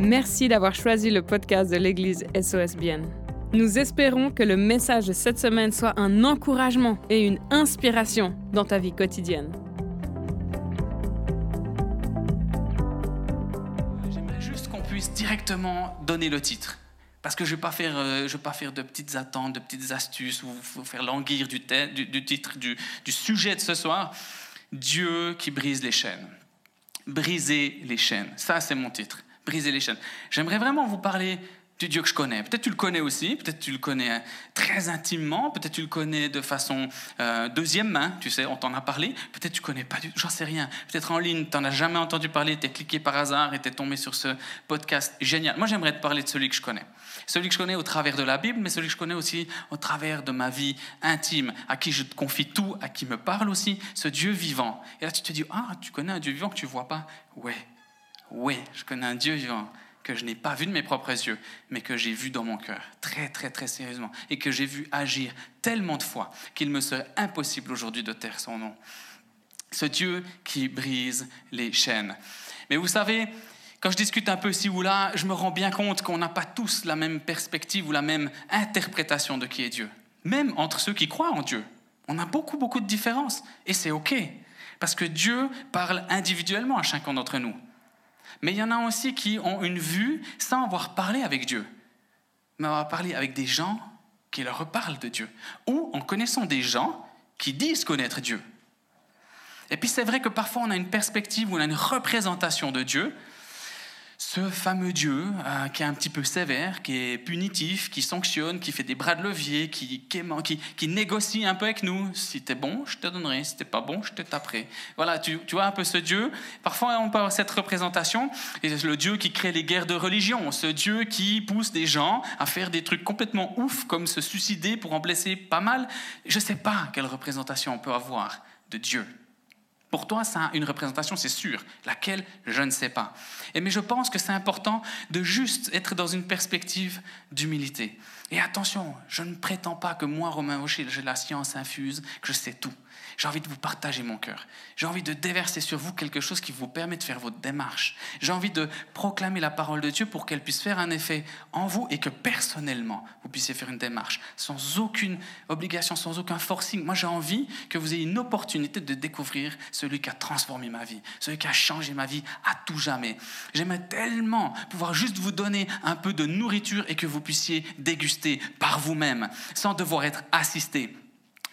Merci d'avoir choisi le podcast de l'Église SOSBN. Nous espérons que le message de cette semaine soit un encouragement et une inspiration dans ta vie quotidienne. J'aimerais juste qu'on puisse directement donner le titre. Parce que je ne vais, pas faire, euh, vais pas faire de petites attentes, de petites astuces, ou faire languir du titre, du, du sujet de ce soir. Dieu qui brise les chaînes. Briser les chaînes. Ça, c'est mon titre. Chaînes. J'aimerais vraiment vous parler du Dieu que je connais. Peut-être tu le connais aussi, peut-être tu le connais hein, très intimement, peut-être tu le connais de façon euh, deuxième main, tu sais, on t'en a parlé, peut-être tu connais pas du tout, j'en sais rien. Peut-être en ligne, tu n'en as jamais entendu parler, tu es cliqué par hasard et tu es tombé sur ce podcast génial. Moi, j'aimerais te parler de celui que je connais. Celui que je connais au travers de la Bible, mais celui que je connais aussi au travers de ma vie intime, à qui je te confie tout, à qui me parle aussi, ce Dieu vivant. Et là, tu te dis, ah, tu connais un Dieu vivant que tu vois pas Ouais, ouais, je connais un Dieu vivant que je n'ai pas vu de mes propres yeux, mais que j'ai vu dans mon cœur, très très très sérieusement, et que j'ai vu agir tellement de fois qu'il me serait impossible aujourd'hui de taire son nom. Ce Dieu qui brise les chaînes. Mais vous savez, quand je discute un peu ci ou là, je me rends bien compte qu'on n'a pas tous la même perspective ou la même interprétation de qui est Dieu. Même entre ceux qui croient en Dieu. On a beaucoup, beaucoup de différences. Et c'est OK. Parce que Dieu parle individuellement à chacun d'entre nous. Mais il y en a aussi qui ont une vue sans avoir parlé avec Dieu, mais avoir parlé avec des gens qui leur parlent de Dieu, ou en connaissant des gens qui disent connaître Dieu. Et puis c'est vrai que parfois on a une perspective, on a une représentation de Dieu ce fameux Dieu euh, qui est un petit peu sévère, qui est punitif, qui sanctionne, qui fait des bras de levier, qui, négocie un peu avec nous. Si t'es bon, je te donnerai. Si t'es pas bon, je te taperai. Voilà, tu, vois un peu ce Dieu. Parfois, on peut avoir cette représentation. Et le Dieu qui crée les guerres de religion, ce Dieu qui pousse des gens à faire des trucs complètement ouf, comme se suicider pour en blesser pas mal. Je sais pas quelle représentation on peut avoir de Dieu. Pour toi, ça a une représentation, c'est sûr. Laquelle, je ne sais pas. Et mais je pense que c'est important de juste être dans une perspective d'humilité. Et attention, je ne prétends pas que moi, Romain Rocher, j'ai la science infuse, que je sais tout. J'ai envie de vous partager mon cœur. J'ai envie de déverser sur vous quelque chose qui vous permet de faire votre démarche. J'ai envie de proclamer la parole de Dieu pour qu'elle puisse faire un effet en vous et que personnellement, vous puissiez faire une démarche sans aucune obligation, sans aucun forcing. Moi, j'ai envie que vous ayez une opportunité de découvrir celui qui a transformé ma vie, celui qui a changé ma vie à tout jamais. J'aimerais tellement pouvoir juste vous donner un peu de nourriture et que vous puissiez déguster par vous-même sans devoir être assisté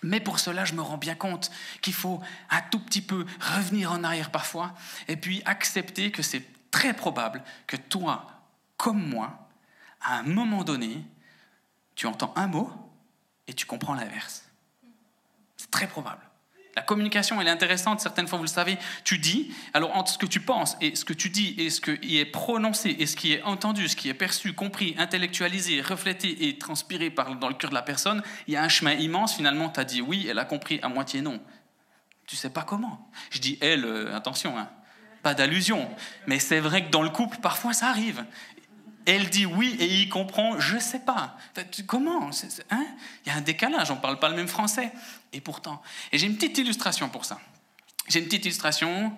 mais pour cela, je me rends bien compte qu'il faut un tout petit peu revenir en arrière parfois et puis accepter que c'est très probable que toi, comme moi, à un moment donné, tu entends un mot et tu comprends l'inverse. C'est très probable. La communication, elle est intéressante, certaines fois, vous le savez. Tu dis, alors entre ce que tu penses et ce que tu dis et ce qui est prononcé et ce qui est entendu, ce qui est perçu, compris, intellectualisé, reflété et transpiré par, dans le cœur de la personne, il y a un chemin immense. Finalement, tu as dit oui, elle a compris, à moitié non. Tu sais pas comment. Je dis elle, euh, attention, hein, pas d'allusion. Mais c'est vrai que dans le couple, parfois, ça arrive. Elle dit oui et il comprend, je sais pas. Comment? Hein? Il y a un décalage, on ne parle pas le même français. Et pourtant, et j'ai une petite illustration pour ça. J'ai une petite illustration.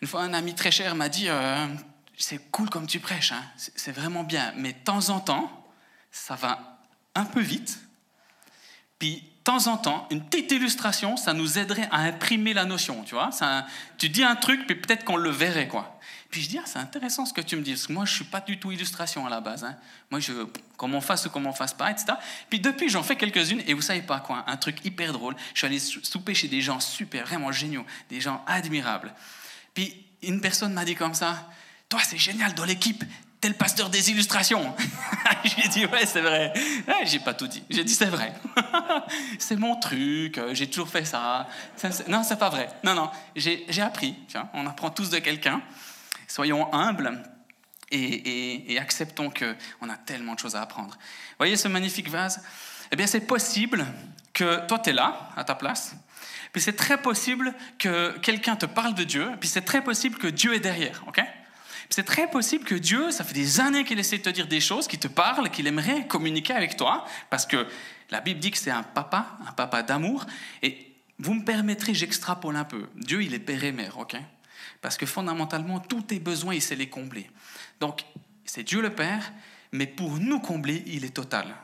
Une fois, un ami très cher m'a dit euh, C'est cool comme tu prêches, hein. c'est vraiment bien, mais de temps en temps, ça va un peu vite. Puis, de temps en temps, une petite illustration, ça nous aiderait à imprimer la notion, tu vois? Tu dis un truc, puis peut-être qu'on le verrait, quoi. Puis je dis, ah, c'est intéressant ce que tu me dis, parce que moi, je ne suis pas du tout illustration à la base. Hein. Moi, je, comment on fasse ou comment on fasse pas, etc. Puis depuis, j'en fais quelques-unes, et vous savez pas quoi, un truc hyper drôle. Je suis allé souper chez des gens super, vraiment géniaux, des gens admirables. Puis une personne m'a dit comme ça, toi, c'est génial dans l'équipe, t'es le pasteur des illustrations. j'ai dit, ouais, c'est vrai. Ouais, j'ai pas tout dit. J'ai dit, c'est vrai. c'est mon truc, euh, j'ai toujours fait ça. Non, c'est pas vrai. Non, non, j'ai appris. Tiens, on apprend tous de quelqu'un. Soyons humbles et, acceptons qu'on a tellement de choses à apprendre. Voyez ce magnifique vase? Eh bien, c'est possible que toi, tu es là, à ta place, puis c'est très possible que quelqu'un te parle de Dieu, puis c'est très possible que Dieu est derrière, ok? C'est très possible que Dieu, ça fait des années qu'il essaie de te dire des choses, qu'il te parle, qu'il aimerait communiquer avec toi, parce que la Bible dit que c'est un papa, un papa d'amour. Et vous me permettrez, j'extrapole un peu. Dieu, il est père et mère, ok? Parce que fondamentalement, tous tes besoins, il sait les combler. Donc, c'est Dieu le Père, mais pour nous combler, il est total.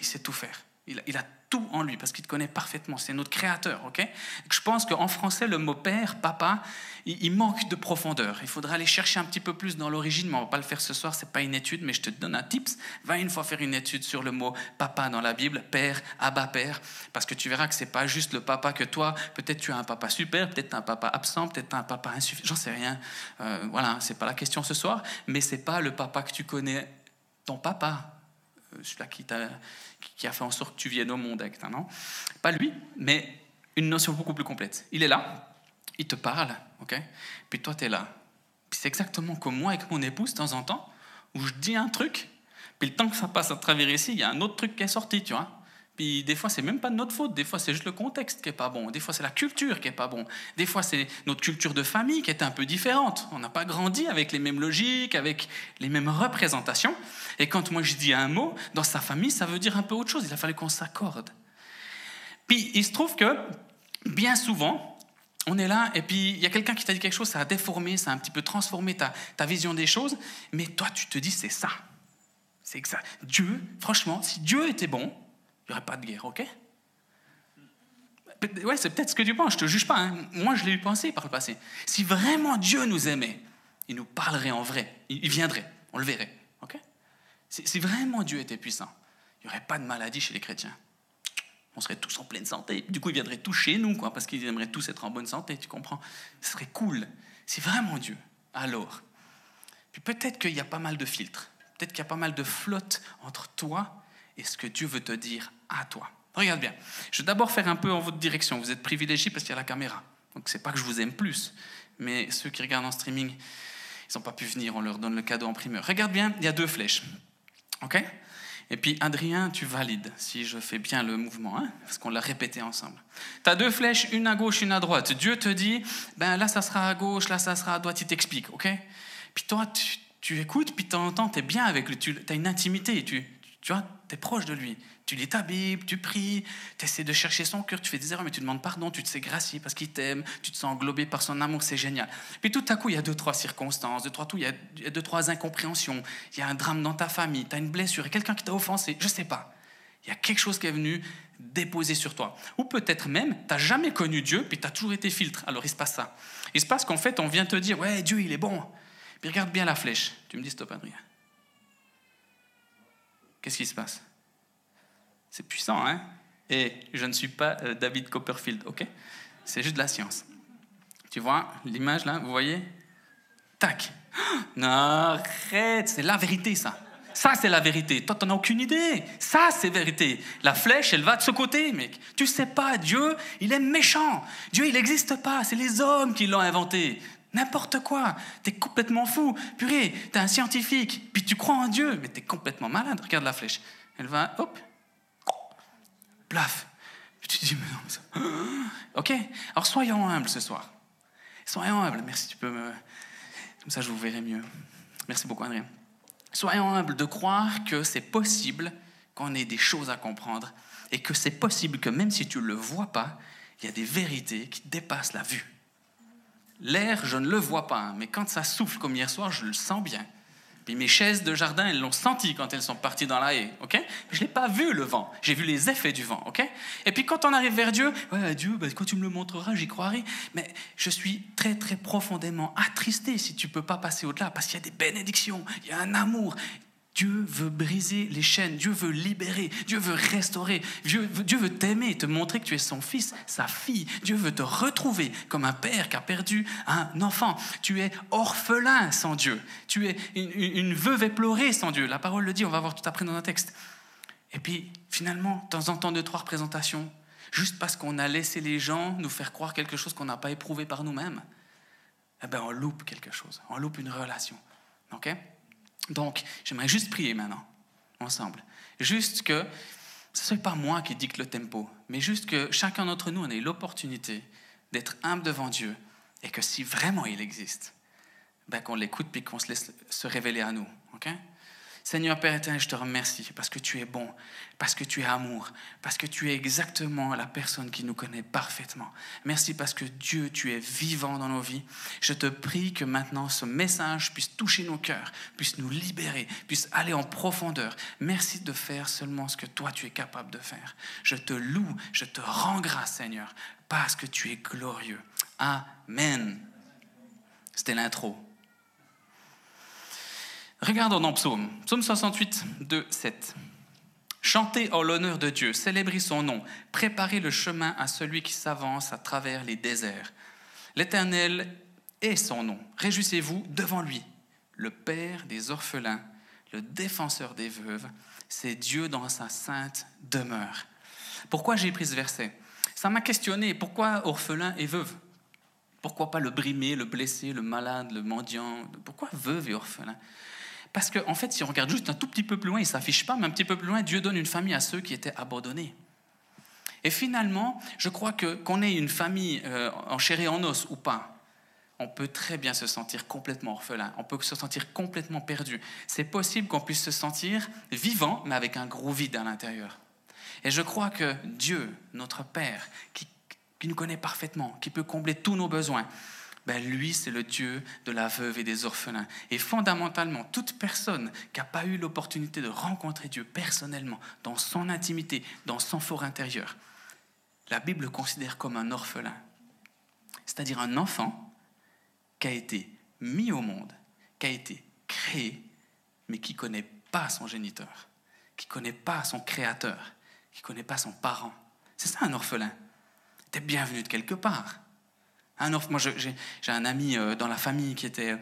il sait tout faire. Il, il a tout en lui parce qu'il te connaît parfaitement. C'est notre créateur. ok? Je pense qu'en français, le mot père, papa, il, manque de profondeur. Il faudra aller chercher un petit peu plus dans l'origine, mais on va pas le faire ce soir. C'est pas une étude, mais je te donne un tips. Va une fois faire une étude sur le mot papa dans la Bible, père, abba père, parce que tu verras que c'est pas juste le papa que toi. Peut-être tu as un papa super, peut-être un papa absent, peut-être un papa insuffisant. J'en sais rien. Euh, voilà, c'est pas la question ce soir, mais c'est pas le papa que tu connais, ton papa, euh, celui-là qui t'a qui a fait en sorte que tu viennes au monde avec un. Pas lui, mais une notion beaucoup plus complète. Il est là, il te parle, ok? Puis toi, tu es là. Puis c'est exactement comme moi avec mon épouse, de temps en temps, où je dis un truc, puis le temps que ça passe à travers ici, il y a un autre truc qui est sorti, tu vois puis des fois, c'est même pas de notre faute. Des fois, c'est juste le contexte qui est pas bon. Des fois, c'est la culture qui est pas bon. Des fois, c'est notre culture de famille qui est un peu différente. On n'a pas grandi avec les mêmes logiques, avec les mêmes représentations. Et quand moi je dis un mot, dans sa famille, ça veut dire un peu autre chose. Il a fallu qu'on s'accorde. Puis il se trouve que bien souvent, on est là, et puis il y a quelqu'un qui t'a dit quelque chose, ça a déformé, ça a un petit peu transformé ta, vision des choses, mais toi, tu te dis, c'est ça. C'est exact. Dieu, franchement, si Dieu était bon, n'y aurait pas de guerre, ok? Ouais, c'est peut-être ce que tu penses, je te juge pas. Hein. Moi, je l'ai eu pensé par le passé. Si vraiment Dieu nous aimait, il nous parlerait en vrai, il viendrait, on le verrait. ok? Si vraiment Dieu était puissant, il n'y aurait pas de maladie chez les chrétiens. On serait tous en pleine santé. Du coup, il viendrait tous chez nous, quoi, parce qu'ils aimeraient tous être en bonne santé, tu comprends? Ce serait cool. Si vraiment Dieu, alors. Puis peut-être qu'il y a pas mal de filtres. Peut-être qu'il y a pas mal de flotte entre toi et ce que Dieu veut te dire à toi. Regarde bien. Je vais d'abord faire un peu en votre direction. Vous êtes privilégiés parce qu'il y a la caméra. Donc c'est pas que je vous aime plus, mais ceux qui regardent en streaming, ils n'ont pas pu venir. On leur donne le cadeau en primeur. Regarde bien, il y a deux flèches. OK? Et puis Adrien, tu valides si je fais bien le mouvement, hein parce qu'on l'a répété ensemble. Tu as deux flèches, une à gauche, une à droite. Dieu te dit, ben là ça sera à gauche, là ça sera à droite. Il t'explique, OK? Puis toi, tu, écoutes, puis de temps tu es bien avec lui, tu as une intimité, tu, tu vois, tu es proche de lui. Tu lis ta Bible, tu pries, tu essaies de chercher son cœur, tu fais des erreurs, mais tu demandes pardon, tu te sais gracier parce qu'il t'aime, tu te sens englobé par son amour, c'est génial. Puis tout à coup, il y a deux, trois circonstances, deux, trois tout, il y a deux, trois incompréhensions, il y a un drame dans ta famille, tu as une blessure, quelqu'un qui t'a offensé, je sais pas. Il y a quelque chose qui est venu déposer sur toi. Ou peut-être même, tu n'as jamais connu Dieu, puis tu as toujours été filtre. Alors il se passe ça. Il se passe qu'en fait, on vient te dire, ouais, Dieu, il est bon. Puis regarde bien la flèche. Tu me dis, stop, Adrien. Qu'est-ce qui se passe? C'est puissant, hein? Et je ne suis pas euh, David Copperfield, ok? C'est juste de la science. Tu vois l'image là, vous voyez? Tac. Non, arrête, c'est la vérité ça. Ça, c'est la vérité. Toi, tu n'en as aucune idée. Ça, c'est vérité. La flèche, elle va de ce côté, mec. Tu sais pas, Dieu, il est méchant. Dieu, il n'existe pas. C'est les hommes qui l'ont inventé. N'importe quoi. Tu es complètement fou. Purée, tu es un scientifique. Puis tu crois en Dieu, mais tu es complètement malade. Regarde la flèche. Elle va, hop, plaf. tu te dis, mais non, mais ça... Ok Alors soyons humbles ce soir. Soyons humbles. Merci, tu peux me. Comme ça, je vous verrai mieux. Merci beaucoup, André. Soyons humbles de croire que c'est possible qu'on ait des choses à comprendre et que c'est possible que même si tu ne le vois pas, il y a des vérités qui dépassent la vue. L'air, je ne le vois pas, hein, mais quand ça souffle comme hier soir, je le sens bien. Puis mes chaises de jardin, elles l'ont senti quand elles sont parties dans la haie, ok? Je l'ai pas vu le vent, j'ai vu les effets du vent, ok? Et puis quand on arrive vers Dieu, ouais Dieu, bah, quand tu me le montreras, j'y croirai. Mais je suis très très profondément attristé si tu peux pas passer au-delà, parce qu'il y a des bénédictions, il y a un amour, Dieu veut briser les chaînes, Dieu veut libérer, Dieu veut restaurer, Dieu, veut t'aimer, te montrer que tu es son fils, sa fille. Dieu veut te retrouver comme un père qui a perdu un enfant. Tu es orphelin sans Dieu. Tu es une, veuve éplorée sans Dieu. La parole le dit, on va voir tout après dans un texte. Et puis, finalement, de temps en temps, deux, trois représentations, juste parce qu'on a laissé les gens nous faire croire quelque chose qu'on n'a pas éprouvé par nous-mêmes, eh ben, on loupe quelque chose, on loupe une relation. OK? Donc, j'aimerais juste prier maintenant, ensemble. Juste que ce ne soit pas moi qui dicte le tempo, mais juste que chacun d'entre nous, ait l'opportunité d'être humble devant Dieu et que si vraiment il existe, ben qu'on l'écoute puis qu'on se laisse se révéler à nous. Seigneur Père éternel, je te remercie parce que tu es bon, parce que tu es amour, parce que tu es exactement la personne qui nous connaît parfaitement. Merci parce que Dieu, tu es vivant dans nos vies. Je te prie que maintenant ce message puisse toucher nos cœurs, puisse nous libérer, puisse aller en profondeur. Merci de faire seulement ce que toi tu es capable de faire. Je te loue, je te rends grâce Seigneur, parce que tu es glorieux. Amen. C'était l'intro. Regardons dans Psaume, Psaume 68, 2, 7. Chantez en l'honneur de Dieu, célébrez son nom, préparez le chemin à celui qui s'avance à travers les déserts. L'Éternel est son nom, réjouissez-vous devant lui. Le Père des orphelins, le défenseur des veuves, c'est Dieu dans sa sainte demeure. Pourquoi j'ai pris ce verset? Ça m'a questionné, pourquoi orphelin et veuve Pourquoi pas le brimé, le blessé, le malade, le mendiant? Pourquoi veuve et orphelin parce qu'en en fait, si on regarde juste un tout petit peu plus loin, il ne s'affiche pas, mais un petit peu plus loin, Dieu donne une famille à ceux qui étaient abandonnés. Et finalement, je crois que qu'on ait une famille euh, en en os ou pas, on peut très bien se sentir complètement orphelin, on peut se sentir complètement perdu. C'est possible qu'on puisse se sentir vivant, mais avec un gros vide à l'intérieur. Et je crois que Dieu, notre Père, qui nous connaît parfaitement, qui peut combler tous nos besoins, ben lui, c'est le Dieu de la veuve et des orphelins. Et fondamentalement, toute personne qui n'a pas eu l'opportunité de rencontrer Dieu personnellement, dans son intimité, dans son fort intérieur, la Bible le considère comme un orphelin. C'est-à-dire un enfant qui a été mis au monde, qui a été créé, mais qui ne connaît pas son géniteur, qui ne connaît pas son créateur, qui ne connaît pas son parent. C'est ça un orphelin. Tu es bienvenu de quelque part. Moi, j'ai un ami euh, dans la famille qui était euh,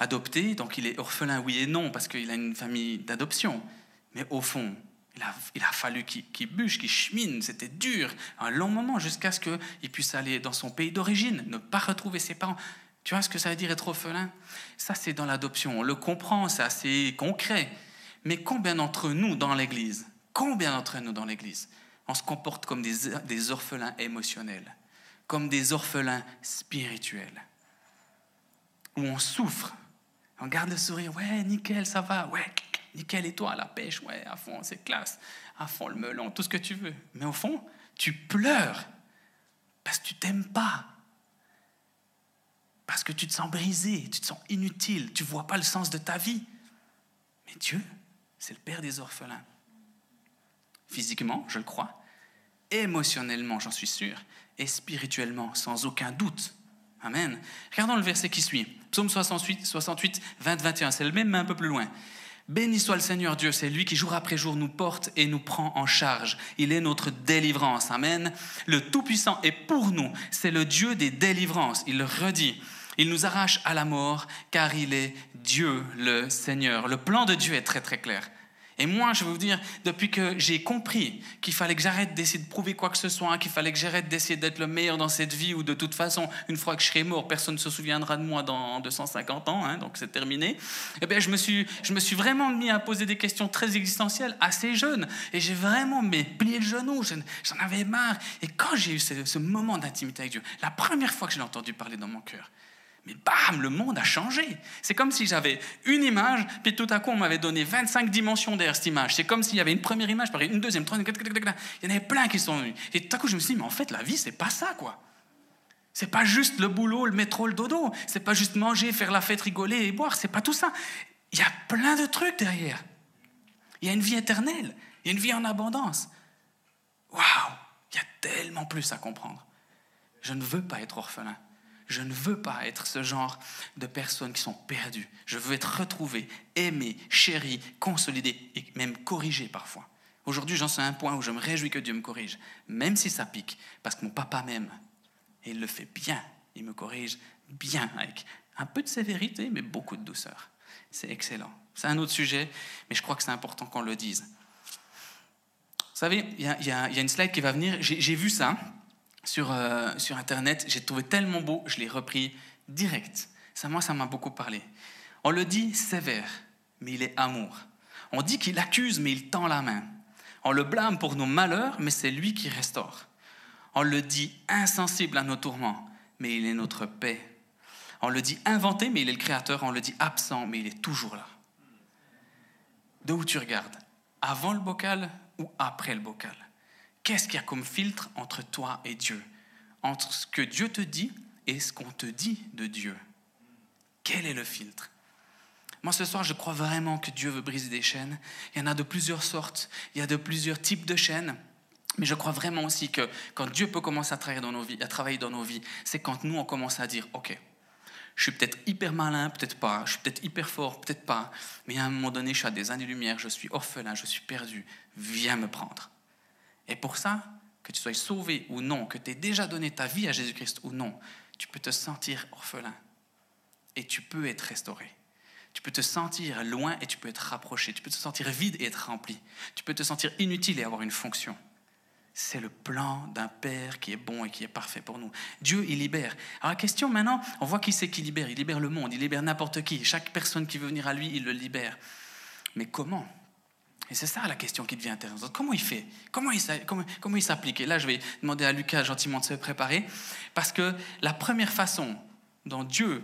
adopté, donc il est orphelin, oui et non, parce qu'il a une famille d'adoption. Mais au fond, il a, fallu qu'il bûche, qu'il chemine. C'était dur, un long moment, jusqu'à ce qu'il puisse aller dans son pays d'origine, ne pas retrouver ses parents. Tu vois ce que ça veut dire être orphelin? Ça, c'est dans l'adoption. On le comprend, c'est assez concret. Mais combien d'entre nous dans l'Église, combien d'entre nous dans l'Église, on se comporte comme des orphelins émotionnels? Comme des orphelins spirituels, où on souffre, on garde le sourire, ouais, nickel, ça va, ouais, nickel, et toi, la pêche, ouais, à fond, c'est classe, à fond le melon, tout ce que tu veux. Mais au fond, tu pleures parce que tu t'aimes pas, parce que tu te sens brisé, tu te sens inutile, tu vois pas le sens de ta vie. Mais Dieu, c'est le Père des orphelins. Physiquement, je le crois, émotionnellement, j'en suis sûr, et spirituellement, sans aucun doute. Amen. Regardons le verset qui suit. Psaume 68, 68 20, 21. C'est le même, mais un peu plus loin. Béni soit le Seigneur Dieu, c'est lui qui jour après jour nous porte et nous prend en charge. Il est notre délivrance. Amen. Le Tout-Puissant est pour nous. C'est le Dieu des délivrances. Il le redit. Il nous arrache à la mort car il est Dieu le Seigneur. Le plan de Dieu est très très clair. Et moi, je vais vous dire, depuis que j'ai compris qu'il fallait que j'arrête d'essayer de prouver quoi que ce soit, qu'il fallait que j'arrête d'essayer d'être le meilleur dans cette vie, ou de toute façon, une fois que je serai mort, personne ne se souviendra de moi dans 250 ans, hein, donc c'est terminé, eh bien, je me, suis, je me suis vraiment mis à poser des questions très existentielles assez jeune. Et j'ai vraiment mais, plié le genou, j'en avais marre. Et quand j'ai eu ce, ce moment d'intimité avec Dieu, la première fois que je l'ai entendu parler dans mon cœur, mais bam, le monde a changé. C'est comme si j'avais une image, puis tout à coup, on m'avait donné 25 dimensions derrière cette image. C'est comme s'il y avait une première image, une deuxième, troisième, il y en avait plein qui sont venus. Et tout à coup, je me suis dit, mais en fait, la vie, c'est pas ça, quoi. C'est pas juste le boulot, le métro, le dodo. C'est pas juste manger, faire la fête, rigoler et boire. C'est pas tout ça. Il y a plein de trucs derrière. Il y a une vie éternelle. Il y a une vie en abondance. Waouh! Il y a tellement plus à comprendre. Je ne veux pas être orphelin. Je ne veux pas être ce genre de personnes qui sont perdues. Je veux être retrouvé, aimé, chéri, consolidé et même corrigé parfois. Aujourd'hui, j'en suis à un point où je me réjouis que Dieu me corrige, même si ça pique, parce que mon papa m'aime. Et il le fait bien. Il me corrige bien, avec un peu de sévérité, mais beaucoup de douceur. C'est excellent. C'est un autre sujet, mais je crois que c'est important qu'on le dise. Vous savez, il y, y, a une slide qui va venir. J'ai vu ça sur, euh, sur Internet. J'ai trouvé tellement beau, je l'ai repris direct. Ça, moi, ça m'a beaucoup parlé. On le dit sévère, mais il est amour. On dit qu'il accuse, mais il tend la main. On le blâme pour nos malheurs, mais c'est lui qui restaure. On le dit insensible à nos tourments, mais il est notre paix. On le dit inventé, mais il est le créateur. On le dit absent, mais il est toujours là. de où tu regardes? Avant le bocal ou après le bocal? Qu'est-ce qu'il y a comme filtre entre toi et Dieu? Entre ce que Dieu te dit et ce qu'on te dit de Dieu. Quel est le filtre? Moi, ce soir, je crois vraiment que Dieu veut briser des chaînes. Il y en a de plusieurs sortes, il y a de plusieurs types de chaînes. Mais je crois vraiment aussi que quand Dieu peut commencer à travailler dans nos vies, à travailler dans nos vies, c'est quand nous, on commence à dire, OK, je suis peut-être hyper malin, peut-être pas, je suis peut-être hyper fort, peut-être pas, mais à un moment donné, je suis à des années-lumière, je suis orphelin, je suis perdu, viens me prendre. Et pour ça, que tu sois sauvé ou non, que tu aies déjà donné ta vie à Jésus-Christ ou non, tu peux te sentir orphelin et tu peux être restauré. Tu peux te sentir loin et tu peux être rapproché. Tu peux te sentir vide et être rempli. Tu peux te sentir inutile et avoir une fonction. C'est le plan d'un Père qui est bon et qui est parfait pour nous. Dieu, il libère. Alors la question maintenant, on voit qui c'est qui libère. Il libère le monde, il libère n'importe qui. Chaque personne qui veut venir à lui, il le libère. Mais comment Et c'est ça la question qui devient intéressante. Comment il fait? Comment il, s'applique? Et là, je vais demander à Lucas gentiment de se préparer. Parce que la première façon dont Dieu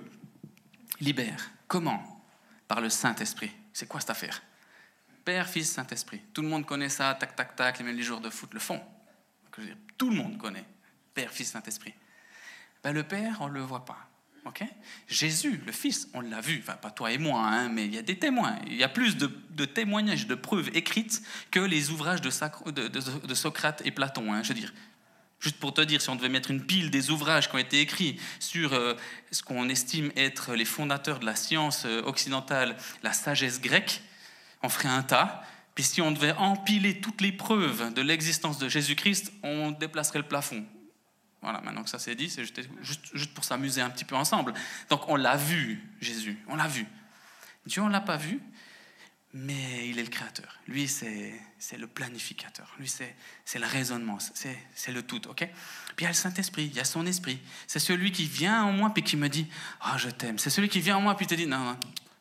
libère, comment? Par le Saint-Esprit. C'est quoi cette affaire? Père, Fils, Saint-Esprit. Tout le monde connaît ça, tac, tac, tac, les joueurs de foot le font. Tout le monde connaît Père, Fils, Saint-Esprit. Ben, le Père, on ne le voit pas. Ok? Jésus, le Fils, on l'a vu, pas toi et moi, hein, mais il y a des témoins. Il y a plus de, témoignages, de preuves écrites que les ouvrages de, de, Socrate et Platon. Hein, je veux dire, Juste pour te dire, si on devait mettre une pile des ouvrages qui ont été écrits sur euh, ce qu'on estime être les fondateurs de la science euh, occidentale, la sagesse grecque, on ferait un tas. Puis si on devait empiler toutes les preuves de l'existence de Jésus-Christ, on déplacerait le plafond. Voilà, maintenant que ça c'est dit, c'est juste, juste, pour s'amuser un petit peu ensemble. Donc on l'a vu, Jésus, on l'a vu. Dieu, on ne l'a pas vu, mais il est le créateur. Lui, c'est le planificateur. Lui, c'est le raisonnement. C'est le tout. ok? Puis il y a le Saint-Esprit, il y a son esprit. C'est celui qui vient en moi puis qui me dit Oh, je t'aime. C'est celui qui vient en moi puis te dit Non, non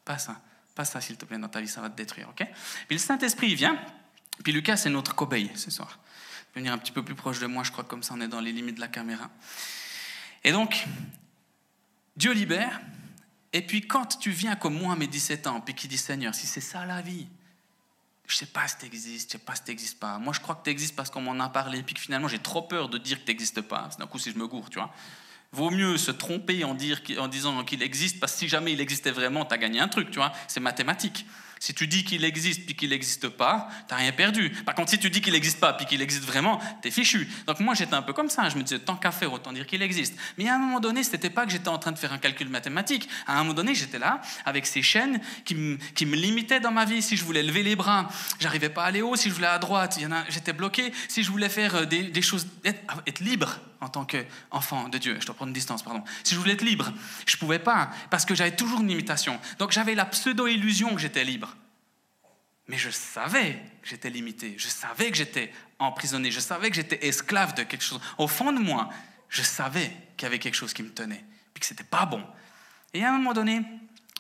pas ça. Pas ça, s'il te plaît, dans ta vie, ça va te détruire. ok Puis le Saint-Esprit, il vient. Puis Lucas, c'est notre cobaye ce soir. Venir un petit peu plus proche de moi, je crois que comme ça, on est dans les limites de la caméra. Et donc, Dieu libère, et puis quand tu viens comme moi à mes 17 ans, puis qui dit Seigneur, si c'est ça la vie, je sais pas si tu existes, je sais pas si tu n'existes pas. Moi, je crois que tu existes parce qu'on m'en a parlé, puis que finalement, j'ai trop peur de dire que tu n'existes pas. D'un coup, si je me gourre, tu vois. Vaut mieux se tromper en, en disant qu'il existe, parce que si jamais il existait vraiment, tu as gagné un truc, tu vois. C'est mathématique. Si tu dis qu'il existe puis qu'il n'existe pas, tu n'as rien perdu. Par contre, si tu dis qu'il n'existe pas puis qu'il existe vraiment, tu es fichu. Donc moi, j'étais un peu comme ça. Je me disais, tant qu'à faire, autant dire qu'il existe. Mais à un moment donné, ce n'était pas que j'étais en train de faire un calcul mathématique. À un moment donné, j'étais là avec ces chaînes qui me, qui me limitaient dans ma vie. Si je voulais lever les bras, j'arrivais pas à aller haut. Si je voulais à droite, j'étais bloqué. Si je voulais faire euh, des, des choses, être, être libre, en tant qu'enfant de Dieu. Je dois prendre une distance, pardon. Si je voulais être libre, je ne pouvais pas, parce que j'avais toujours une limitation. Donc j'avais la pseudo-illusion que j'étais libre. Mais je savais que j'étais limité, je savais que j'étais emprisonné, je savais que j'étais esclave de quelque chose. Au fond de moi, je savais qu'il y avait quelque chose qui me tenait, puis que ce n'était pas bon. Et à un moment donné,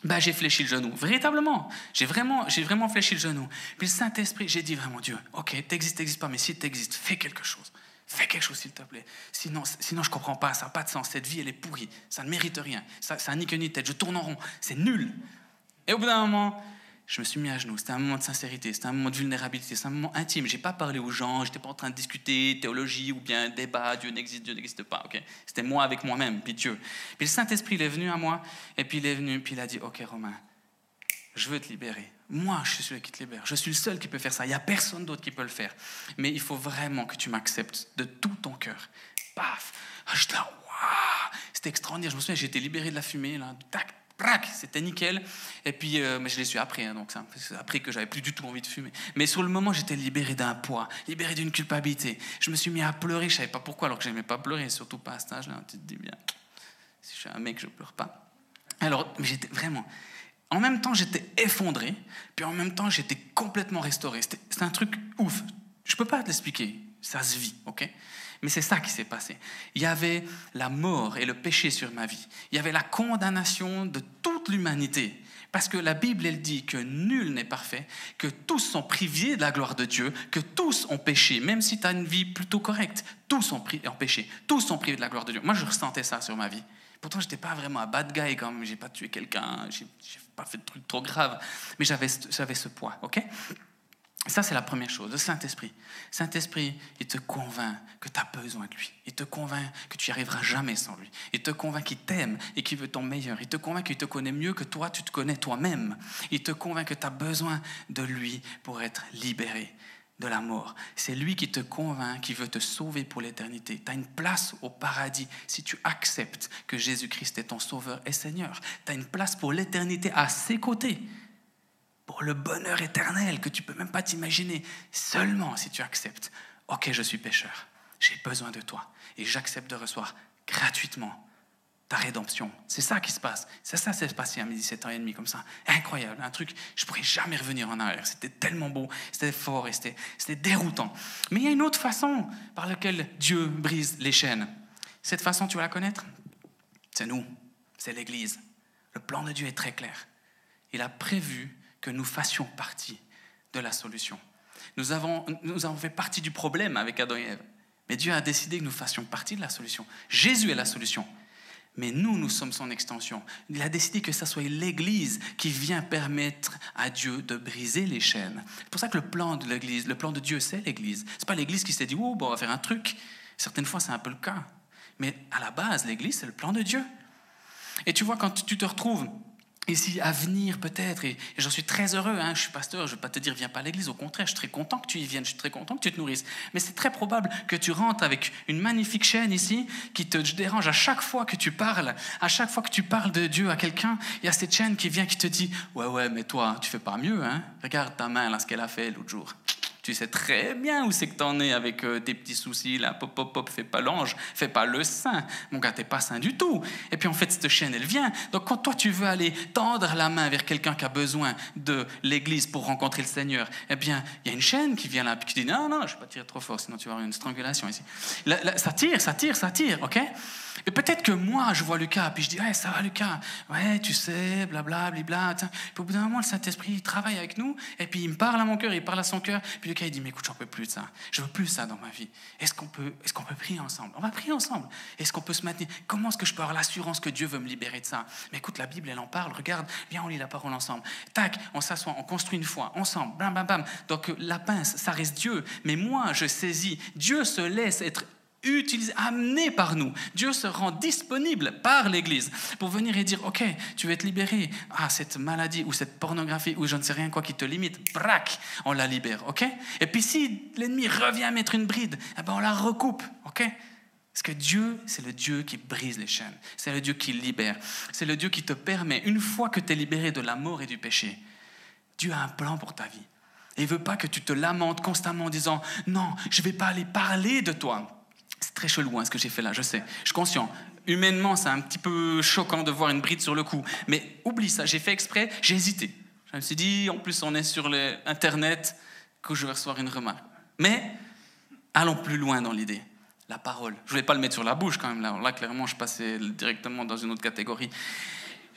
ben, j'ai fléchi le genou, véritablement. J'ai vraiment, j'ai vraiment fléchi le genou. Puis le Saint-Esprit, j'ai dit vraiment, Dieu, ok, t'existes, t'existes pas, mais si t'existes, fais quelque chose. Fais quelque chose, s'il te plaît. Sinon, sinon je comprends pas. Ça n'a pas de sens. Cette vie, elle est pourrie. Ça ne mérite rien. Ça, ça n'a ni queue ni tête. Je tourne en rond. C'est nul. Et au bout d'un moment, je me suis mis à genoux. C'était un moment de sincérité. C'était un moment de vulnérabilité. C'est un moment intime. Je n'ai pas parlé aux gens. Je n'étais pas en train de discuter théologie ou bien débat. Dieu n'existe, Dieu n'existe pas. Ok? C'était moi avec moi-même, puis Dieu. Puis le Saint-Esprit, il est venu à moi. Et puis il est venu, puis il a dit Ok, Romain, je veux te libérer. Moi, je suis celui qui te libère. Je suis le seul qui peut faire ça. Il n'y a personne d'autre qui peut le faire. Mais il faut vraiment que tu m'acceptes de tout ton cœur. Paf ah, Je là, C'était extraordinaire. Je me souviens, j'ai été libéré de la fumée. Là. Tac, prac, c'était nickel. Et puis, euh, mais je l'ai su après, hein, donc c'est après que j'avais plus du tout envie de fumer. Mais sur le moment, j'étais libéré d'un poids, libéré d'une culpabilité. Je me suis mis à pleurer, je savais pas pourquoi, alors que j'aimais pas pleurer, surtout pas à cet âge-là. Tu te dis bien, si je suis un mec, je pleure pas. Alors, mais j'étais vraiment, en même temps, j'étais effondré, puis en même temps, j'étais complètement restauré. C'était un truc ouf. Je peux pas te l'expliquer. Ça se vit, ok? Mais c'est ça qui s'est passé. Il y avait la mort et le péché sur ma vie. Il y avait la condamnation de toute l'humanité. Parce que la Bible, elle dit que nul n'est parfait, que tous sont privés de la gloire de Dieu, que tous ont péché, même si tu as une vie plutôt correcte. Tous ont péché, tous sont privés de la gloire de Dieu. Moi, je ressentais ça sur ma vie. Pourtant, je n'étais pas vraiment un bad guy quand même. J'ai pas tué quelqu'un, j'ai pas fait de trucs trop graves. Mais j'avais ce poids, ok? Ça, c'est la première chose, le Saint-Esprit. Saint-Esprit, il te convainc que tu as besoin de lui. Il te convainc que tu n'y arriveras jamais sans lui. Il te convainc qu'il t'aime et qu'il veut ton meilleur. Il te convainc qu'il te connaît mieux que toi, tu te connais toi-même. Il te convainc que tu as besoin de lui pour être libéré de la mort. C'est lui qui te convainc, qui veut te sauver pour l'éternité. Tu as une place au paradis si tu acceptes que Jésus-Christ est ton sauveur et Seigneur. Tu as une place pour l'éternité à ses côtés pour le bonheur éternel que tu peux même pas t'imaginer, seulement si tu acceptes, ok, je suis pécheur, j'ai besoin de toi, et j'accepte de recevoir gratuitement ta rédemption. C'est ça qui se passe. C'est ça, s'est passé à 17 ans et demi comme ça. Incroyable, un truc, je pourrais jamais revenir en arrière. C'était tellement beau, c'était fort et c'était déroutant. Mais il y a une autre façon par laquelle Dieu brise les chaînes. Cette façon, tu vas la connaître? C'est nous, c'est l'Église. Le plan de Dieu est très clair. Il a prévu que nous fassions partie de la solution. Nous avons, nous avons fait partie du problème avec Adam et Ève, mais Dieu a décidé que nous fassions partie de la solution. Jésus est la solution, mais nous, nous sommes son extension. Il a décidé que ce soit l'Église qui vient permettre à Dieu de briser les chaînes. C'est pour ça que le plan de l'Église, le plan de Dieu, c'est l'Église. C'est pas l'Église qui s'est dit, oh, bon, on va faire un truc. Certaines fois, c'est un peu le cas. Mais à la base, l'Église, c'est le plan de Dieu. Et tu vois, quand tu te retrouves ici à venir peut-être, et, j'en suis très heureux, hein, je suis pasteur, je ne vais pas te dire viens pas à l'église, au contraire, je suis très content que tu y viennes, je suis très content que tu te nourrisses. Mais c'est très probable que tu rentres avec une magnifique chaîne ici qui te dérange à chaque fois que tu parles, à chaque fois que tu parles de Dieu à quelqu'un, il y a cette chaîne qui vient qui te dit ouais ouais mais toi tu fais pas mieux, hein regarde ta main là ce qu'elle a fait l'autre jour. Tu sais très bien où c'est que t'en es avec euh, tes petits soucis, là, pop, pop, pop, fais pas l'ange, fais pas le saint. Mon gars, t'es pas saint du tout. Et puis en fait, cette chaîne, elle vient. Donc quand toi, tu veux aller tendre la main vers quelqu'un qui a besoin de l'église pour rencontrer le Seigneur, eh bien, il y a une chaîne qui vient là, puis qui dit, non, non, je vais pas tirer trop fort, sinon tu vas avoir une strangulation ici. ça tire, ça tire, ça tire, ok? Et peut-être que moi, je vois Lucas, puis je dis, ouais, ça va Lucas, ouais, tu sais, blablabla, blabla. Puis au bout d'un moment, le Saint-Esprit, il travaille avec nous, et puis il me parle à mon cœur, il parle à son cœur. Puis Lucas, il dit, mais écoute, j'en peux plus de ça. Je veux plus ça dans ma vie. Est-ce qu'on peut, est qu'on peut prier ensemble? On va prier ensemble. Est-ce qu'on peut se maintenir? Comment est-ce que je peux avoir l'assurance que Dieu veut me libérer de ça? Mais écoute, la Bible, elle en parle, regarde, viens, on lit la parole ensemble. Tac, on s'assoit, on construit une foi, ensemble, bam, bam, bam. Donc la pince, ça reste Dieu. Mais moi, je saisis, Dieu se laisse être utilisé, amené par nous. Dieu se rend disponible par l'Église pour venir et dire, OK, tu veux être libéré. Ah, cette maladie ou cette pornographie ou je ne sais rien quoi qui te limite, braque, on la libère, OK? Et puis si l'ennemi revient mettre une bride, eh ben on la recoupe, OK? Parce que Dieu, c'est le Dieu qui brise les chaînes. C'est le Dieu qui libère. C'est le Dieu qui te permet, une fois que tu es libéré de la mort et du péché, Dieu a un plan pour ta vie. Et il ne veut pas que tu te lamentes constamment en disant, non, je ne vais pas aller parler de toi. C'est très chelou hein, ce que j'ai fait là, je sais. Je suis conscient. Humainement, c'est un petit peu choquant de voir une bride sur le cou. Mais oublie ça, j'ai fait exprès, j'ai hésité. Je me suis dit, en plus, on est sur Internet, que je vais recevoir une remarque. Mais allons plus loin dans l'idée. La parole. Je voulais pas le mettre sur la bouche quand même. Là, là, clairement, je passais directement dans une autre catégorie.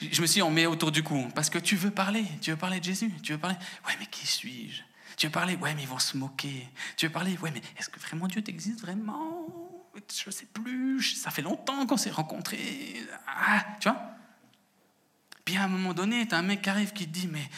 Je me suis dit, on met autour du cou. Parce que tu veux parler. Tu veux parler de Jésus. Tu veux parler. Ouais, mais qui suis-je? Tu veux parler? Ouais, mais ils vont se moquer. Tu veux parler? Ouais, mais est-ce que vraiment Dieu t'existe vraiment? Je ne sais plus, ça fait longtemps qu'on s'est rencontrés. Ah, tu vois? Puis à un moment donné, tu as un mec qui arrive qui te dit Mais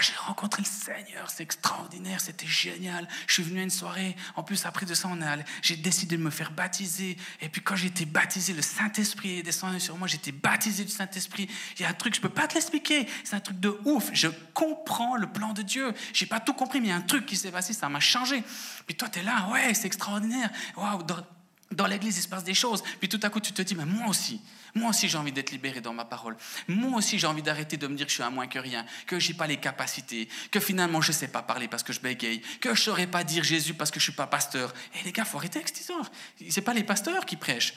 j'ai rencontré le Seigneur, c'est extraordinaire, c'était génial. Je suis venu à une soirée. En plus, après de ça, on j'ai décidé de me faire baptiser. Et puis quand j'ai été baptisé, le Saint-Esprit est descendu sur moi. J'ai été baptisé du Saint-Esprit. Il y a un truc, je ne peux pas te l'expliquer. C'est un truc de ouf. Je comprends le plan de Dieu. Je n'ai pas tout compris, mais il y a un truc qui s'est passé, ça m'a changé. Puis toi, tu es là, ouais, c'est extraordinaire. Waouh, dans l'église, il se passe des choses. Puis tout à coup, tu te dis, mais moi aussi, moi aussi, j'ai envie d'être libéré dans ma parole. Moi aussi, j'ai envie d'arrêter de me dire que je suis un moins que rien, que j'ai pas les capacités, que finalement, je sais pas parler parce que je bégaye, que je saurais pas dire Jésus parce que je suis pas pasteur. Et les gars, faut arrêter avec cette histoire. C'est pas les pasteurs qui prêchent.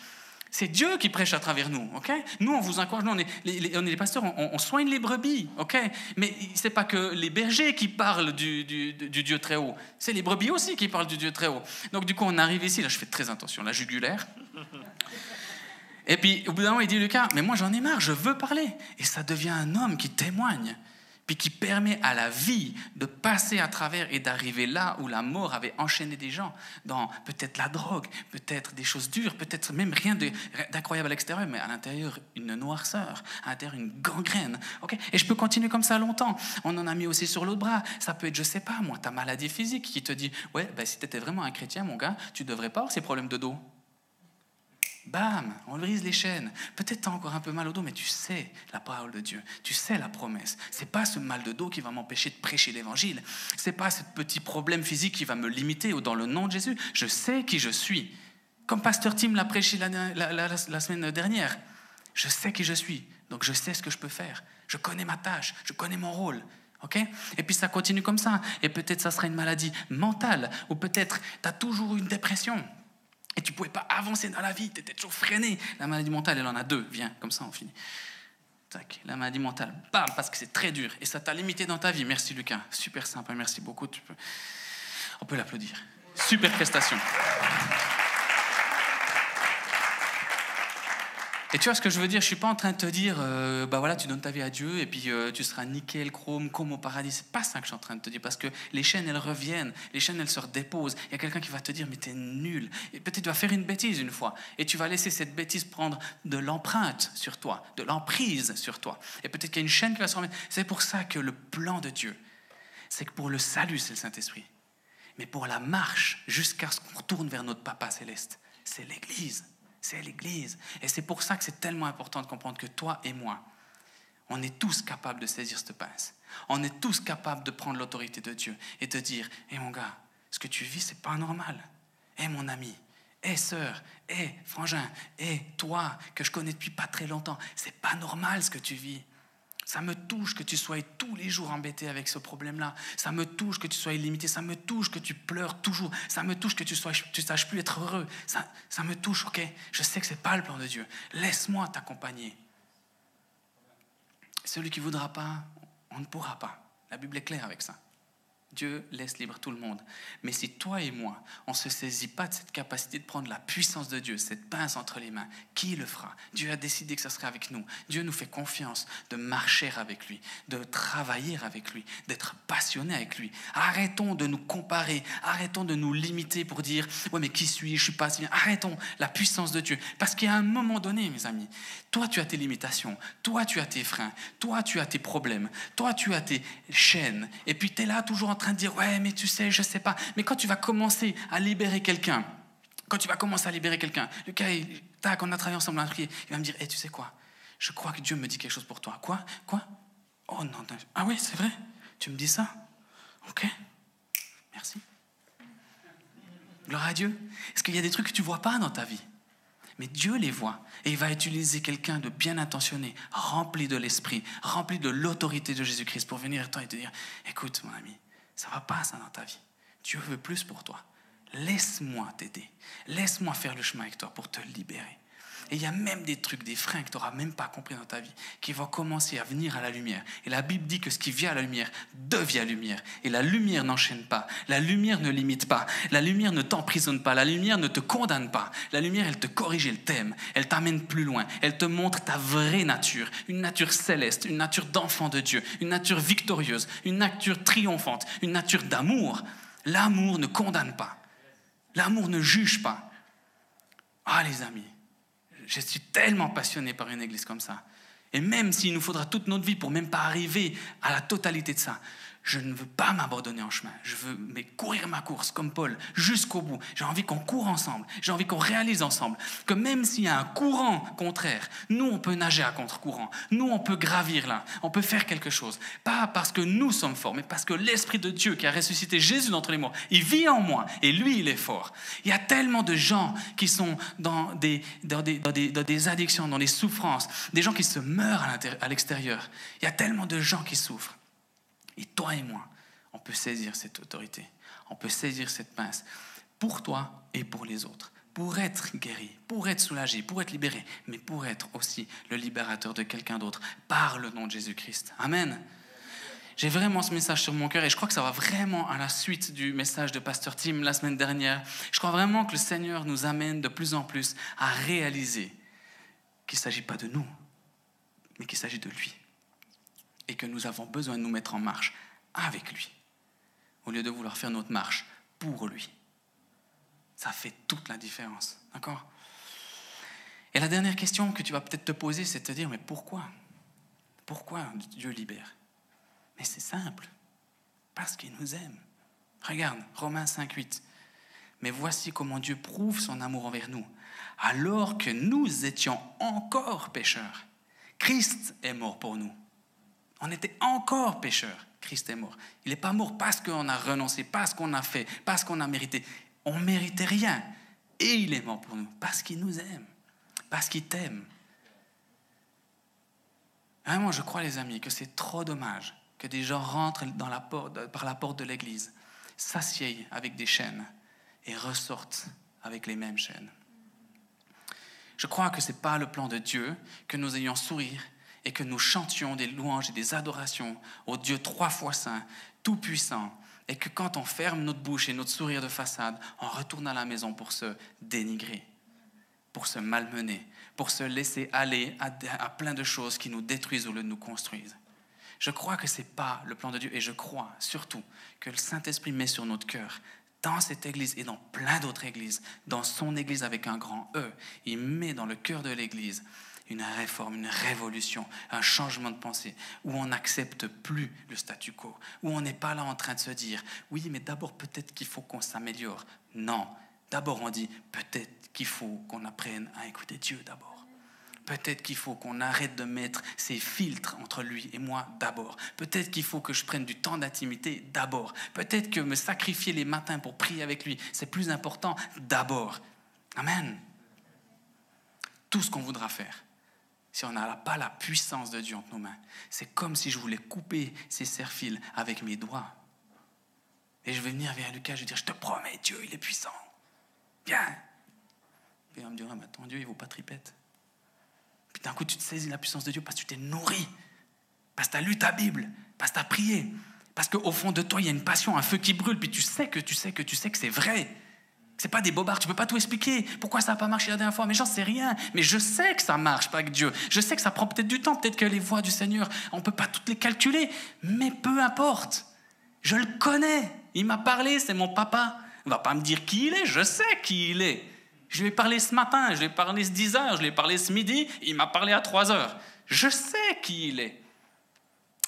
C'est Dieu qui prêche à travers nous, ok? Nous, on vous encourage, nous, on est les, les pasteurs, on, soigne les brebis, ok? Mais c'est pas que les bergers qui parlent du, du, Dieu très haut, c'est les brebis aussi qui parlent du Dieu très haut. Donc du coup, on arrive ici, là je fais très attention, la jugulaire. Et puis au bout d'un moment, il dit Lucas, mais moi j'en ai marre, je veux parler. Et ça devient un homme qui témoigne. Puis qui permet à la vie de passer à travers et d'arriver là où la mort avait enchaîné des gens, dans peut-être la drogue, peut-être des choses dures, peut-être même rien d'incroyable à l'extérieur, mais à l'intérieur une noirceur, à l'intérieur une gangrène. et je peux continuer comme ça longtemps. On en a mis aussi sur l'autre bras. Ça peut être, je sais pas, moi, ta maladie physique qui te dit, ouais, ben, si tu étais vraiment un chrétien, mon gars, tu devrais pas avoir ces problèmes de dos. Bam, on brise les chaînes. Peut-être tu as encore un peu mal au dos, mais tu sais la parole de Dieu, tu sais la promesse. C'est pas ce mal de dos qui va m'empêcher de prêcher l'évangile. C'est pas ce petit problème physique qui va me limiter. Ou dans le nom de Jésus, je sais qui je suis. Comme Pasteur Tim l'a prêché la, semaine dernière. Je sais qui je suis, donc je sais ce que je peux faire. Je connais ma tâche, je connais mon rôle. ok? Et puis ça continue comme ça. Et peut-être ça sera une maladie mentale, ou peut-être tu as toujours une dépression. Et tu ne pouvais pas avancer dans la vie, tu étais toujours freiné. La maladie mentale, elle en a deux. Viens, comme ça, on finit. Tac, la maladie mentale, bam, parce que c'est très dur. Et ça t'a limité dans ta vie. Merci, Lucas. Super sympa, merci beaucoup. On peut l'applaudir. Super prestation. Et tu vois ce que je veux dire? Je suis pas en train de te dire, euh, bah voilà, tu donnes ta vie à Dieu et puis euh, tu seras nickel, chrome, comme au paradis. C'est pas ça que je suis en train de te dire parce que les chaînes elles reviennent, les chaînes elles se redéposent. Il y a quelqu'un qui va te dire mais t'es nul. Et peut-être tu vas faire une bêtise une fois et tu vas laisser cette bêtise prendre de l'empreinte sur toi, de l'emprise sur toi. Et peut-être qu'il y a une chaîne qui va se remettre. C'est pour ça que le plan de Dieu, c'est que pour le salut c'est le Saint Esprit, mais pour la marche jusqu'à ce qu'on retourne vers notre Papa céleste, c'est l'Église c'est l'Église. Et c'est pour ça que c'est tellement important de comprendre que toi et moi, on est tous capables de saisir cette pince. On est tous capables de prendre l'autorité de Dieu et de dire, hé mon gars, ce que tu vis, c'est pas normal. Hé mon ami, hé sœur, hé frangin, hé toi que je connais depuis pas très longtemps, c'est pas normal ce que tu vis. Ça me touche que tu sois tous les jours embêté avec ce problème-là. Ça me touche que tu sois illimité. Ça me touche que tu pleures toujours. Ça me touche que tu ne tu saches plus être heureux. Ça, ça me touche, ok? Je sais que ce n'est pas le plan de Dieu. Laisse-moi t'accompagner. Celui qui ne voudra pas, on ne pourra pas. La Bible est claire avec ça. Dieu laisse libre tout le monde. Mais si toi et moi, on ne se saisit pas de cette capacité de prendre la puissance de Dieu, cette pince entre les mains, qui le fera? Dieu a décidé que ça serait avec nous. Dieu nous fait confiance de marcher avec lui, de travailler avec lui, d'être passionné avec lui. Arrêtons de nous comparer, arrêtons de nous limiter pour dire Ouais, mais qui suis-je? Je suis pas si bien. Arrêtons la puissance de Dieu. Parce qu'à un moment donné, mes amis, toi tu as tes limitations, toi tu as tes freins, toi tu as tes problèmes, toi tu as tes chaînes, et puis tu es là toujours en train train de dire, ouais, mais tu sais, je sais pas. Mais quand tu vas commencer à libérer quelqu'un, quand tu vas commencer à libérer quelqu'un, Lucas, tac, on a travaillé ensemble, on a il va me dire, hé, tu sais quoi? Je crois que Dieu me dit quelque chose pour toi. Quoi? Quoi? Oh non, ah oui, c'est vrai. Tu me dis ça? Ok, merci. Gloire à Dieu. Est-ce qu'il y a des trucs que tu vois pas dans ta vie? Mais Dieu les voit. Et il va utiliser quelqu'un de bien intentionné, rempli de l'esprit, rempli de l'autorité de Jésus-Christ pour venir à toi et te dire, écoute mon ami, ça va pas ça dans ta vie. Dieu veut plus pour toi. Laisse-moi t'aider. Laisse-moi faire le chemin avec toi pour te libérer. Et il y a même des trucs, des freins que tu n'auras même pas compris dans ta vie, qui vont commencer à venir à la lumière. Et la Bible dit que ce qui vient à la lumière devient lumière. Et la lumière n'enchaîne pas. La lumière ne limite pas. La lumière ne t'emprisonne pas. La lumière ne te condamne pas. La lumière, elle te corrige, elle t'aime. Elle t'amène plus loin. Elle te montre ta vraie nature. Une nature céleste, une nature d'enfant de Dieu, une nature victorieuse, une nature triomphante, une nature d'amour. L'amour ne condamne pas. L'amour ne juge pas. Ah les amis, je suis tellement passionné par une église comme ça. Et même s'il nous faudra toute notre vie pour même pas arriver à la totalité de ça, je ne veux pas m'abandonner en chemin. Je veux mais courir ma course comme Paul jusqu'au bout. J'ai envie qu'on court ensemble. J'ai envie qu'on réalise ensemble que même s'il y a un courant contraire, nous on peut nager à contre-courant. Nous on peut gravir là. On peut faire quelque chose. Pas parce que nous sommes forts, mais parce que l'esprit de Dieu qui a ressuscité Jésus d'entre les morts, il vit en moi et lui il est fort. Il y a tellement de gens qui sont dans des, dans des, dans des, dans des addictions, dans des souffrances, des gens qui se meurent à l'extérieur. Il y a tellement de gens qui souffrent. Et toi et moi, on peut saisir cette autorité, on peut saisir cette pince pour toi et pour les autres, pour être guéri, pour être soulagé, pour être libéré, mais pour être aussi le libérateur de quelqu'un d'autre par le nom de Jésus-Christ. Amen. J'ai vraiment ce message sur mon cœur et je crois que ça va vraiment à la suite du message de Pasteur Tim la semaine dernière. Je crois vraiment que le Seigneur nous amène de plus en plus à réaliser qu'il ne s'agit pas de nous, mais qu'il s'agit de lui et que nous avons besoin de nous mettre en marche avec lui, au lieu de vouloir faire notre marche pour lui. Ça fait toute la différence. D'accord? Et la dernière question que tu vas peut-être te poser, c'est de te dire, mais pourquoi? Pourquoi Dieu libère? Mais c'est simple. Parce qu'il nous aime. Regarde, Romains 5, 8. Mais voici comment Dieu prouve son amour envers nous. Alors que nous étions encore pécheurs, Christ est mort pour nous. On était encore pécheurs. Christ est mort. Il n'est pas mort parce qu'on a renoncé, parce qu'on a fait, parce qu'on a mérité. On ne méritait rien. Et il est mort pour nous, parce qu'il nous aime, parce qu'il t'aime. Vraiment, je crois, les amis, que c'est trop dommage que des gens rentrent par la porte de l'église, s'assiedent avec des chaînes et ressortent avec les mêmes chaînes. Je crois que ce n'est pas le plan de Dieu que nous ayons sourire et que nous chantions des louanges et des adorations au Dieu trois fois saint, tout-puissant, et que quand on ferme notre bouche et notre sourire de façade, on retourne à la maison pour se dénigrer, pour se malmener, pour se laisser aller à, plein de choses qui nous détruisent de nous construisent. Je crois que ce n'est pas le plan de Dieu et je crois surtout que le Saint-Esprit met sur notre cœur dans cette église et dans plein d'autres églises, dans son église avec un grand E, il met dans le cœur de l'église une réforme, une révolution, un changement de pensée, où on n'accepte plus le statu quo, où on n'est pas là en train de se dire, oui, mais d'abord peut-être qu'il faut qu'on s'améliore. Non, d'abord on dit, peut-être qu'il faut qu'on apprenne à écouter Dieu d'abord. Peut-être qu'il faut qu'on arrête de mettre ces filtres entre lui et moi d'abord. Peut-être qu'il faut que je prenne du temps d'intimité d'abord. Peut-être que me sacrifier les matins pour prier avec lui, c'est plus important d'abord. Amen. Tout ce qu'on voudra faire, si on n'a pas la puissance de Dieu entre nos mains, c'est comme si je voulais couper ces serre-fils avec mes doigts. Et je vais venir vers Lucas, je vais dire, je te promets, Dieu, il est puissant. Viens. Et on me dira, mais attends, Dieu, il ne vaut pas tripette. Puis d'un coup, tu te saisis la puissance de Dieu parce que tu t'es nourri, parce que tu as lu ta Bible, parce que tu as prié, parce qu'au fond de toi, il y a une passion, un feu qui brûle, puis tu sais que tu sais que tu sais que c'est vrai. C'est pas des bobards, tu peux pas tout expliquer. Pourquoi ça n'a pas marché la dernière fois? Mais j'en sais rien. Mais je sais que ça marche pas avec Dieu. Je sais que ça prend peut-être du temps, peut-être que les voies du Seigneur, on peut pas toutes les calculer. Mais peu importe. Je le connais. Il m'a parlé, c'est mon papa. Il va pas me dire qui il est, je sais qui il est. Je lui ai parlé ce matin, je lui ai parlé ce 10 heures, je lui ai parlé ce midi, il m'a parlé à 3 heures. Je sais qui il est.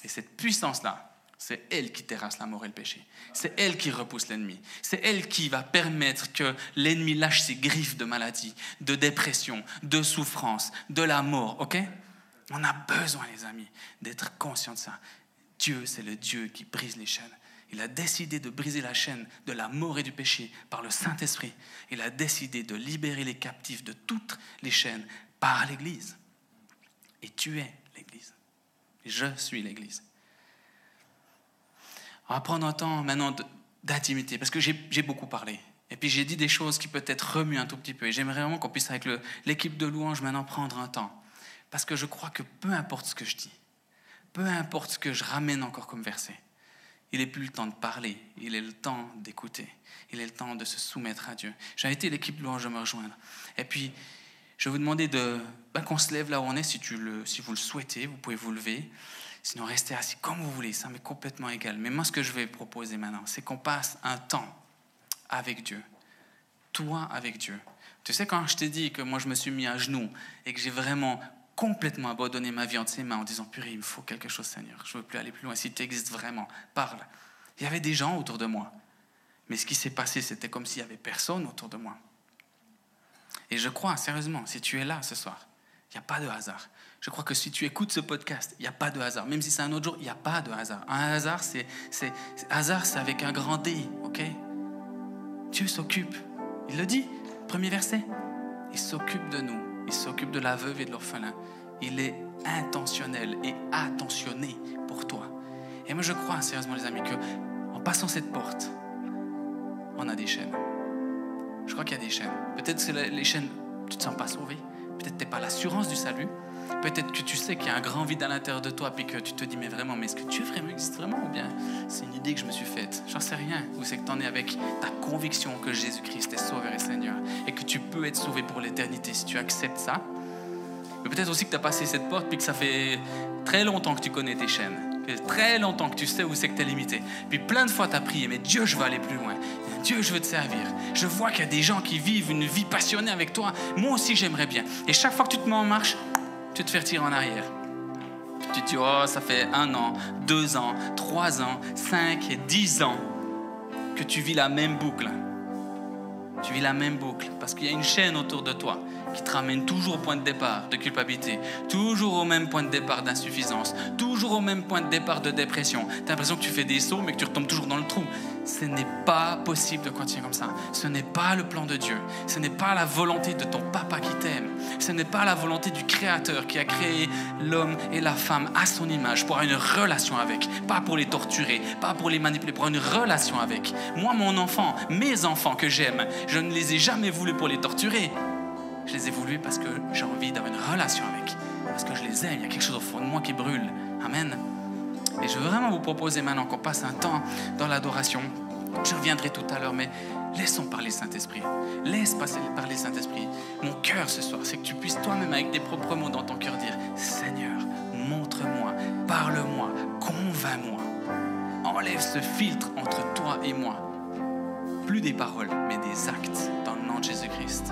Et cette puissance-là, c'est elle qui terrasse la mort et le péché. C'est elle qui repousse l'ennemi. C'est elle qui va permettre que l'ennemi lâche ses griffes de maladie, de dépression, de souffrance, de la mort. OK? On a besoin, les amis, d'être conscients de ça. Dieu, c'est le Dieu qui brise les chaînes. Il a décidé de briser la chaîne de la mort et du péché par le Saint-Esprit. Il a décidé de libérer les captifs de toutes les chaînes par l'Église. Et tu es l'Église. Je suis l'Église. On va prendre un temps maintenant d'intimité, parce que j'ai beaucoup parlé. Et puis j'ai dit des choses qui peut-être remuent un tout petit peu. Et j'aimerais vraiment qu'on puisse, avec l'équipe de louange, maintenant prendre un temps. Parce que je crois que peu importe ce que je dis, peu importe ce que je ramène encore comme verset, il n'est plus le temps de parler, il est le temps d'écouter, il est le temps de se soumettre à Dieu. J'ai invité l'équipe louange à me rejoindre. Et puis, je vais vous demander de, ben, qu'on se lève là où on est, si, tu le, si vous le souhaitez, vous pouvez vous lever. Sinon, restez assis comme vous voulez, ça m'est complètement égal. Mais moi, ce que je vais proposer maintenant, c'est qu'on passe un temps avec Dieu. Toi avec Dieu. Tu sais, quand je t'ai dit que moi, je me suis mis à genoux et que j'ai vraiment complètement abandonné ma vie entre ses mains en disant, purée, il me faut quelque chose, Seigneur. Je ne veux plus aller plus loin. Si tu existes vraiment, parle. Il y avait des gens autour de moi. Mais ce qui s'est passé, c'était comme s'il n'y avait personne autour de moi. Et je crois, sérieusement, si tu es là ce soir, il n'y a pas de hasard. Je crois que si tu écoutes ce podcast, il n'y a pas de hasard. Même si c'est un autre jour, il n'y a pas de hasard. Un hasard, c'est, c'est, hasard, c'est avec un grand D, ok? Dieu s'occupe. Il le dit, premier verset. Il s'occupe de nous. Il s'occupe de la veuve et de l'orphelin. Il est intentionnel et attentionné pour toi. Et moi, je crois sérieusement, les amis, que en passant cette porte, on a des chaînes. Je crois qu'il y a des chaînes. Peut-être que les chaînes, tu ne te sens pas sauvé. Peut-être que tu n'es pas l'assurance du salut. Peut-être que tu sais qu'il y a un grand vide à l'intérieur de toi, puis que tu te dis, mais vraiment, mais est-ce que Dieu vraiment existe vraiment Ou bien c'est une idée que je me suis faite? J'en sais rien. Ou c'est que tu en es avec ta conviction que Jésus-Christ est Sauveur et Seigneur, et que tu peux être sauvé pour l'éternité si tu acceptes ça. Mais peut-être aussi que tu as passé cette porte, puis que ça fait très longtemps que tu connais tes chaînes. Fait très longtemps que tu sais où c'est que tu es limité. Puis plein de fois tu as prié, mais Dieu, je veux aller plus loin. Dieu, je veux te servir. Je vois qu'il y a des gens qui vivent une vie passionnée avec toi. Moi aussi, j'aimerais bien. Et chaque fois que tu te mets en marche, tu te fais retirer en arrière. Tu te dis, oh, ça fait un an, deux ans, trois ans, cinq dix ans que tu vis la même boucle. Tu vis la même boucle parce qu'il y a une chaîne autour de toi qui te ramène toujours au point de départ de culpabilité, toujours au même point de départ d'insuffisance, toujours au même point de départ de dépression. Tu as l'impression que tu fais des sauts mais que tu retombes toujours dans le trou. Ce n'est pas possible de continuer comme ça. Ce n'est pas le plan de Dieu. Ce n'est pas la volonté de ton papa qui t'aime. Ce n'est pas la volonté du Créateur qui a créé l'homme et la femme à son image pour avoir une relation avec. Pas pour les torturer, pas pour les manipuler, pour avoir une relation avec. Moi, mon enfant, mes enfants que j'aime, je ne les ai jamais voulus pour les torturer. Je les ai voulus parce que j'ai envie d'avoir une relation avec. Parce que je les aime. Il y a quelque chose au fond de moi qui brûle. Amen. Et je veux vraiment vous proposer maintenant qu'on passe un temps dans l'adoration. Je reviendrai tout à l'heure, mais laissons parler Saint-Esprit. Laisse passer, parler Saint-Esprit. Mon cœur ce soir, c'est que tu puisses toi-même, avec des propres mots dans ton cœur, dire Seigneur, montre-moi, parle-moi, convainc-moi. Enlève ce filtre entre toi et moi. Plus des paroles, mais des actes dans le nom de Jésus-Christ.